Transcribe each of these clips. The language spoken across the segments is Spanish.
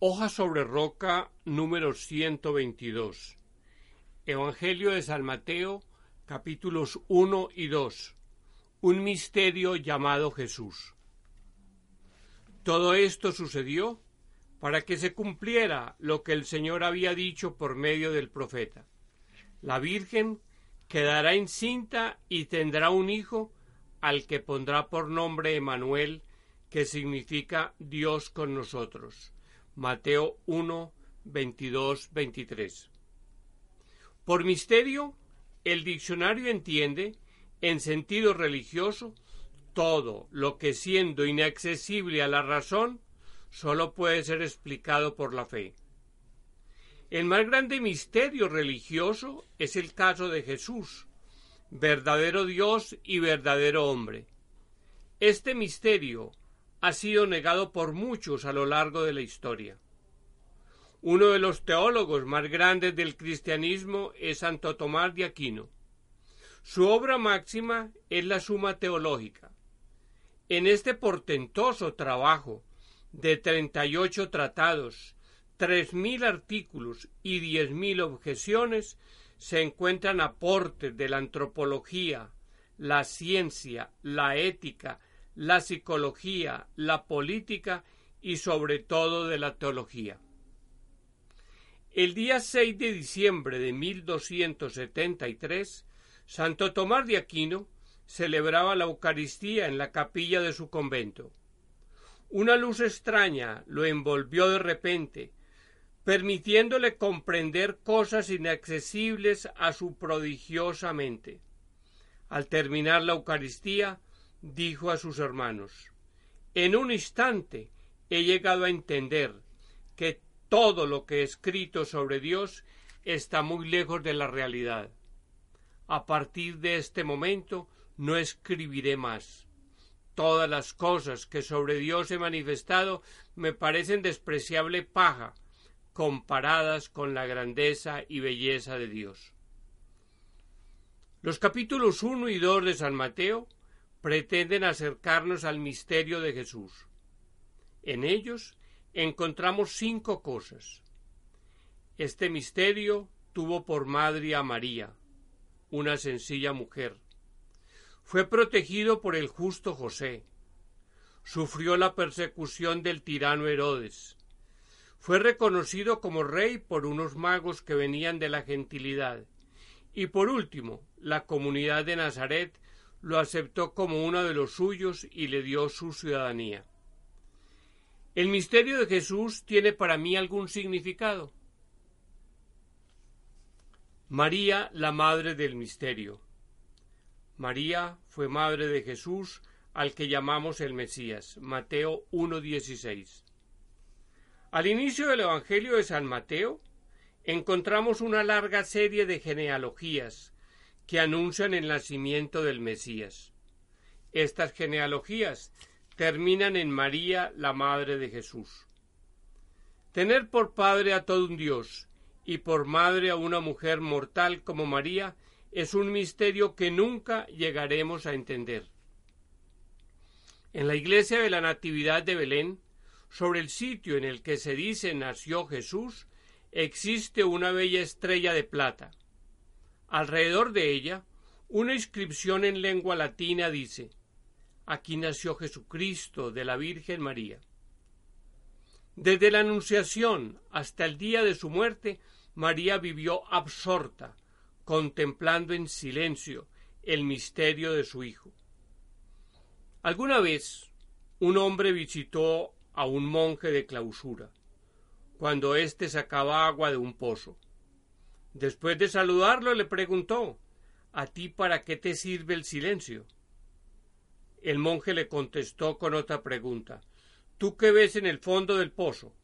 Hoja sobre roca número 122. Evangelio de San Mateo, capítulos 1 y 2. Un misterio llamado Jesús. Todo esto sucedió para que se cumpliera lo que el Señor había dicho por medio del profeta. La Virgen quedará encinta y tendrá un hijo al que pondrá por nombre Emanuel, que significa Dios con nosotros. Mateo 1, 22, 23. Por misterio, el diccionario entiende, en sentido religioso, todo lo que siendo inaccesible a la razón, sólo puede ser explicado por la fe. El más grande misterio religioso es el caso de Jesús, verdadero Dios y verdadero hombre. Este misterio ha sido negado por muchos a lo largo de la historia. Uno de los teólogos más grandes del cristianismo es Santo Tomás de Aquino. Su obra máxima es la Suma Teológica. En este portentoso trabajo de treinta y ocho tratados, tres mil artículos y diez mil objeciones se encuentran aportes de la antropología, la ciencia, la ética, la psicología, la política y sobre todo de la teología. El día 6 de diciembre de 1273, Santo Tomás de Aquino celebraba la Eucaristía en la capilla de su convento. Una luz extraña lo envolvió de repente, permitiéndole comprender cosas inaccesibles a su prodigiosa mente. Al terminar la Eucaristía, dijo a sus hermanos En un instante he llegado a entender que todo lo que he escrito sobre Dios está muy lejos de la realidad. A partir de este momento no escribiré más. Todas las cosas que sobre Dios he manifestado me parecen despreciable paja comparadas con la grandeza y belleza de Dios. Los capítulos 1 y 2 de San Mateo pretenden acercarnos al misterio de Jesús. En ellos encontramos cinco cosas. Este misterio tuvo por madre a María, una sencilla mujer. Fue protegido por el justo José. Sufrió la persecución del tirano Herodes. Fue reconocido como rey por unos magos que venían de la gentilidad. Y por último, la comunidad de Nazaret lo aceptó como uno de los suyos y le dio su ciudadanía. ¿El misterio de Jesús tiene para mí algún significado? María, la madre del misterio. María fue madre de Jesús, al que llamamos el Mesías. Mateo 1.16. Al inicio del Evangelio de San Mateo encontramos una larga serie de genealogías que anuncian el nacimiento del Mesías. Estas genealogías terminan en María, la Madre de Jesús. Tener por padre a todo un Dios y por madre a una mujer mortal como María es un misterio que nunca llegaremos a entender. En la iglesia de la Natividad de Belén, sobre el sitio en el que se dice nació Jesús, existe una bella estrella de plata. Alrededor de ella, una inscripción en lengua latina dice Aquí nació Jesucristo de la Virgen María. Desde la Anunciación hasta el día de su muerte, María vivió absorta, contemplando en silencio el misterio de su Hijo. Alguna vez un hombre visitó a un monje de clausura, cuando éste sacaba agua de un pozo. Después de saludarlo le preguntó ¿A ti para qué te sirve el silencio? El monje le contestó con otra pregunta ¿Tú qué ves en el fondo del pozo?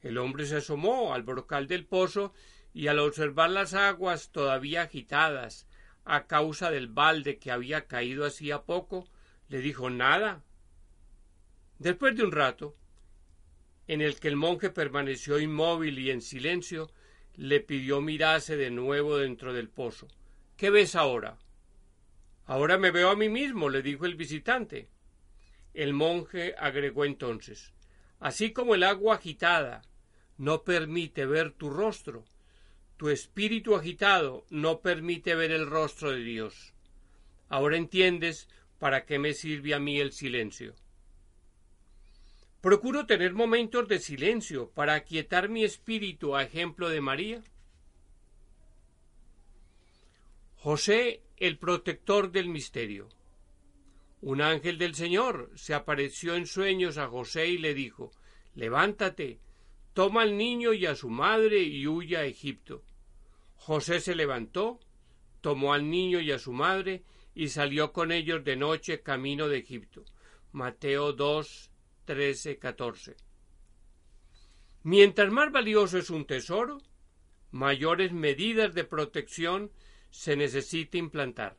El hombre se asomó al brocal del pozo y al observar las aguas todavía agitadas a causa del balde que había caído hacía poco, le dijo nada. Después de un rato, en el que el monje permaneció inmóvil y en silencio, le pidió mirase de nuevo dentro del pozo. ¿Qué ves ahora? Ahora me veo a mí mismo, le dijo el visitante. El monje agregó entonces Así como el agua agitada no permite ver tu rostro, tu espíritu agitado no permite ver el rostro de Dios. Ahora entiendes para qué me sirve a mí el silencio. Procuro tener momentos de silencio para aquietar mi espíritu a ejemplo de María. José, el protector del misterio. Un ángel del Señor se apareció en sueños a José y le dijo Levántate, toma al niño y a su madre y huya a Egipto. José se levantó, tomó al niño y a su madre y salió con ellos de noche camino de Egipto. Mateo 2, 13, 14. Mientras más valioso es un tesoro, mayores medidas de protección se necesita implantar.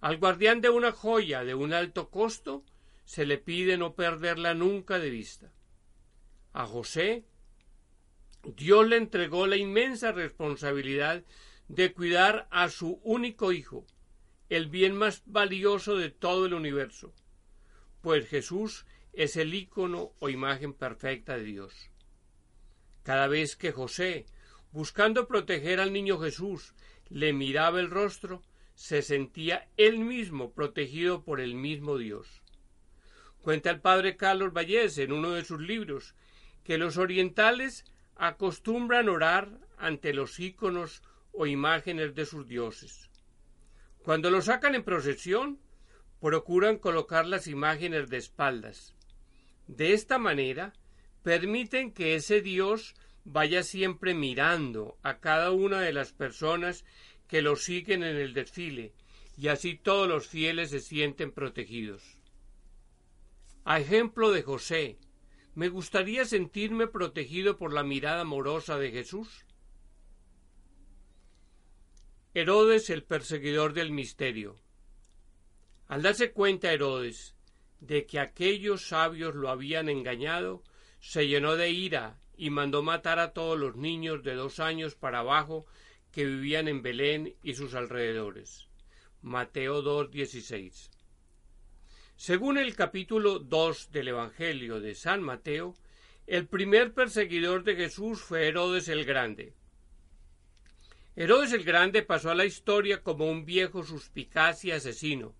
Al guardián de una joya de un alto costo se le pide no perderla nunca de vista. A José, Dios le entregó la inmensa responsabilidad de cuidar a su único hijo, el bien más valioso de todo el universo, pues Jesús es el ícono o imagen perfecta de Dios. Cada vez que José, buscando proteger al niño Jesús, le miraba el rostro, se sentía él mismo protegido por el mismo Dios. Cuenta el padre Carlos Vallés en uno de sus libros que los orientales acostumbran orar ante los íconos o imágenes de sus dioses. Cuando los sacan en procesión, procuran colocar las imágenes de espaldas. De esta manera, permiten que ese dios vaya siempre mirando a cada una de las personas que lo siguen en el desfile, y así todos los fieles se sienten protegidos. A ejemplo de José, me gustaría sentirme protegido por la mirada amorosa de Jesús. Herodes el perseguidor del misterio. Al darse cuenta Herodes de que aquellos sabios lo habían engañado, se llenó de ira y mandó matar a todos los niños de dos años para abajo que vivían en Belén y sus alrededores. Mateo 2.16. Según el capítulo 2 del Evangelio de San Mateo, el primer perseguidor de Jesús fue Herodes el Grande. Herodes el Grande pasó a la historia como un viejo suspicaz y asesino,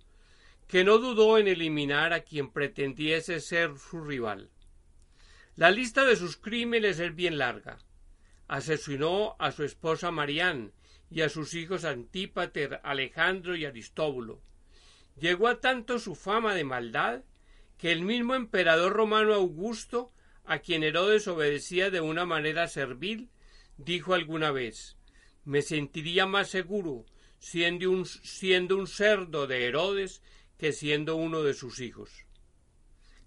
que no dudó en eliminar a quien pretendiese ser su rival. La lista de sus crímenes es bien larga. Asesinó a su esposa Marián y a sus hijos Antípater, Alejandro y Aristóbulo. Llegó a tanto su fama de maldad que el mismo emperador romano Augusto, a quien Herodes obedecía de una manera servil, dijo alguna vez Me sentiría más seguro siendo un, siendo un cerdo de Herodes que siendo uno de sus hijos.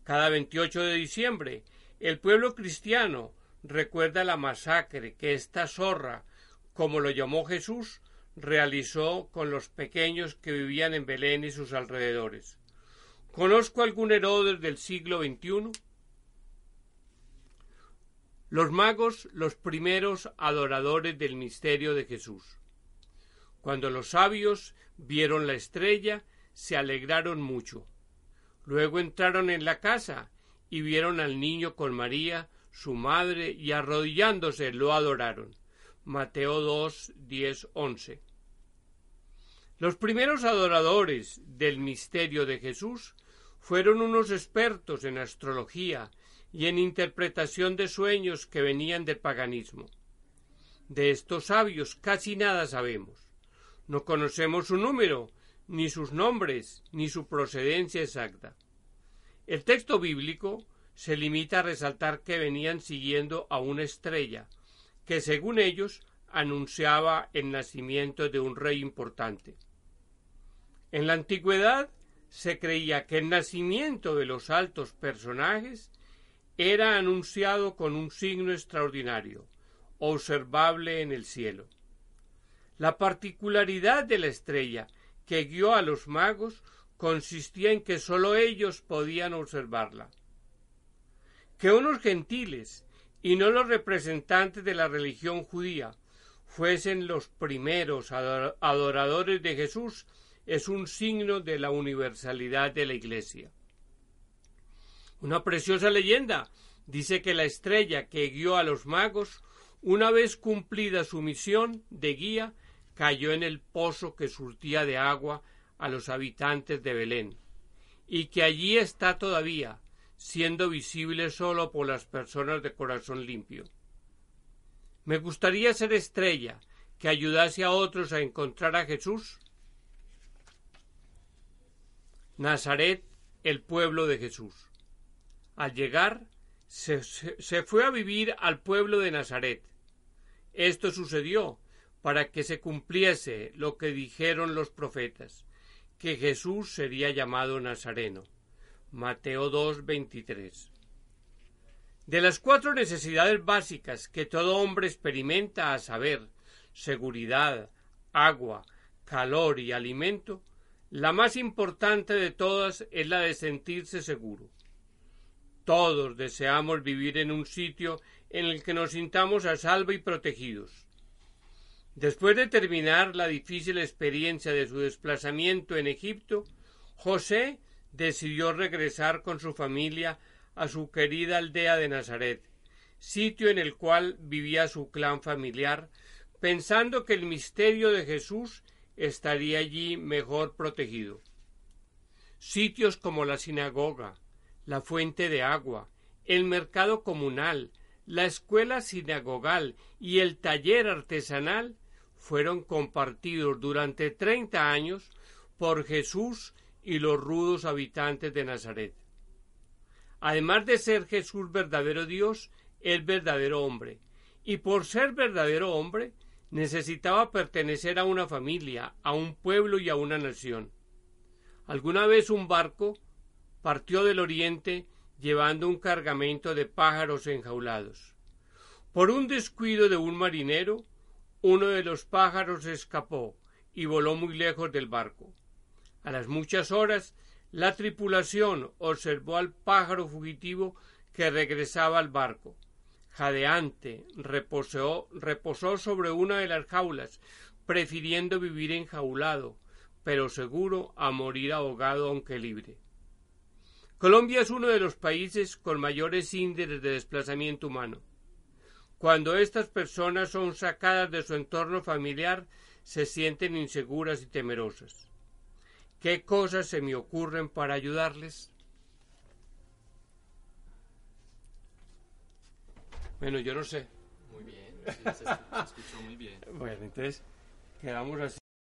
Cada 28 de diciembre el pueblo cristiano recuerda la masacre que esta zorra, como lo llamó Jesús, realizó con los pequeños que vivían en Belén y sus alrededores. ¿Conozco algún Herodes del siglo XXI? Los magos, los primeros adoradores del misterio de Jesús. Cuando los sabios vieron la estrella, se alegraron mucho. Luego entraron en la casa y vieron al niño con María, su madre, y arrodillándose lo adoraron. Mateo 2, 10, 11. Los primeros adoradores del misterio de Jesús fueron unos expertos en astrología y en interpretación de sueños que venían del paganismo. De estos sabios casi nada sabemos. No conocemos su número, ni sus nombres, ni su procedencia exacta. El texto bíblico se limita a resaltar que venían siguiendo a una estrella, que según ellos anunciaba el nacimiento de un rey importante. En la antigüedad se creía que el nacimiento de los altos personajes era anunciado con un signo extraordinario, observable en el cielo. La particularidad de la estrella que guió a los magos consistía en que sólo ellos podían observarla. Que unos gentiles, y no los representantes de la religión judía, fuesen los primeros adoradores de Jesús es un signo de la universalidad de la Iglesia. Una preciosa leyenda dice que la estrella que guió a los magos, una vez cumplida su misión de guía, cayó en el pozo que surtía de agua a los habitantes de Belén, y que allí está todavía, siendo visible solo por las personas de corazón limpio. Me gustaría ser estrella que ayudase a otros a encontrar a Jesús. Nazaret, el pueblo de Jesús. Al llegar, se, se, fue a vivir al pueblo de Nazaret. Esto sucedió para que se cumpliese lo que dijeron los profetas, que Jesús sería llamado Nazareno. Mateo 2, 23. De las cuatro necesidades básicas que todo hombre experimenta, a saber, seguridad, agua, calor y alimento, la más importante de todas es la de sentirse seguro. Todos deseamos vivir en un sitio en el que nos sintamos a salvo y protegidos. Después de terminar la difícil experiencia de su desplazamiento en Egipto, José decidió regresar con su familia a su querida aldea de Nazaret, sitio en el cual vivía su clan familiar, pensando que el misterio de Jesús estaría allí mejor protegido. Sitios como la sinagoga, la fuente de agua, el mercado comunal, la escuela sinagogal y el taller artesanal fueron compartidos durante treinta años por Jesús y los rudos habitantes de Nazaret. Además de ser Jesús verdadero Dios, el verdadero hombre, y por ser verdadero hombre, necesitaba pertenecer a una familia, a un pueblo y a una nación. Alguna vez un barco partió del oriente llevando un cargamento de pájaros enjaulados. Por un descuido de un marinero, uno de los pájaros escapó y voló muy lejos del barco. A las muchas horas, la tripulación observó al pájaro fugitivo que regresaba al barco. Jadeante, reposó, sobre una de las jaulas, prefiriendo vivir enjaulado, pero seguro a morir ahogado aunque libre. Colombia es uno de los países con mayores índices de desplazamiento humano. Cuando estas personas son sacadas de su entorno familiar, se sienten inseguras y temerosas. ¿Qué cosas se me ocurren para ayudarles? Bueno, yo no sé. Muy bien, sí, se escuchó muy bien. Bueno, entonces quedamos así.